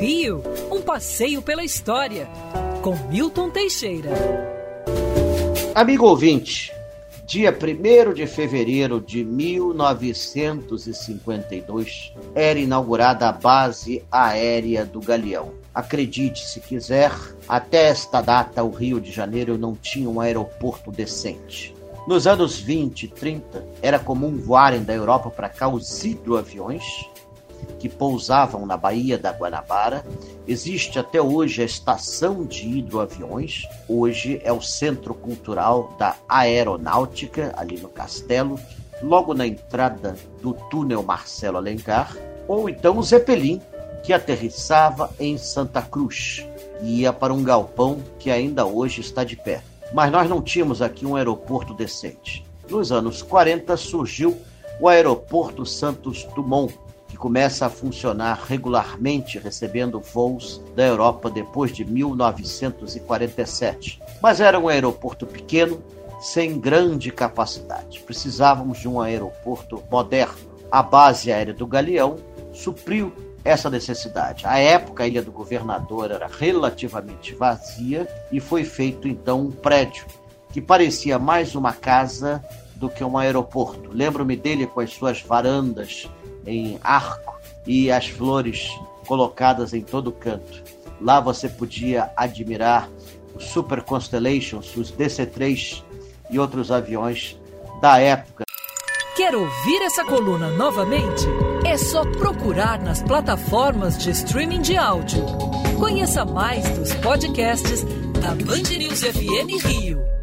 Rio, um passeio pela história, com Milton Teixeira. Amigo ouvinte, dia 1 de fevereiro de 1952 era inaugurada a base aérea do Galeão. Acredite se quiser, até esta data o Rio de Janeiro não tinha um aeroporto decente. Nos anos 20 e 30, era comum voarem da Europa para cá os hidroaviões, que pousavam na Baía da Guanabara. Existe até hoje a estação de hidroaviões. Hoje é o Centro Cultural da Aeronáutica, ali no Castelo, logo na entrada do túnel Marcelo Alencar. Ou então o Zeppelin, que aterrissava em Santa Cruz e ia para um galpão que ainda hoje está de pé. Mas nós não tínhamos aqui um aeroporto decente. Nos anos 40 surgiu o Aeroporto Santos Dumont, começa a funcionar regularmente, recebendo voos da Europa depois de 1947. Mas era um aeroporto pequeno, sem grande capacidade. Precisávamos de um aeroporto moderno. A base aérea do Galeão supriu essa necessidade. À época, a Ilha do Governador era relativamente vazia e foi feito então um prédio que parecia mais uma casa do que um aeroporto. Lembro-me dele com as suas varandas em arco e as flores colocadas em todo canto. Lá você podia admirar os Super Constellations, os DC-3 e outros aviões da época. Quer ouvir essa coluna novamente? É só procurar nas plataformas de streaming de áudio. Conheça mais dos podcasts da Band News FM Rio.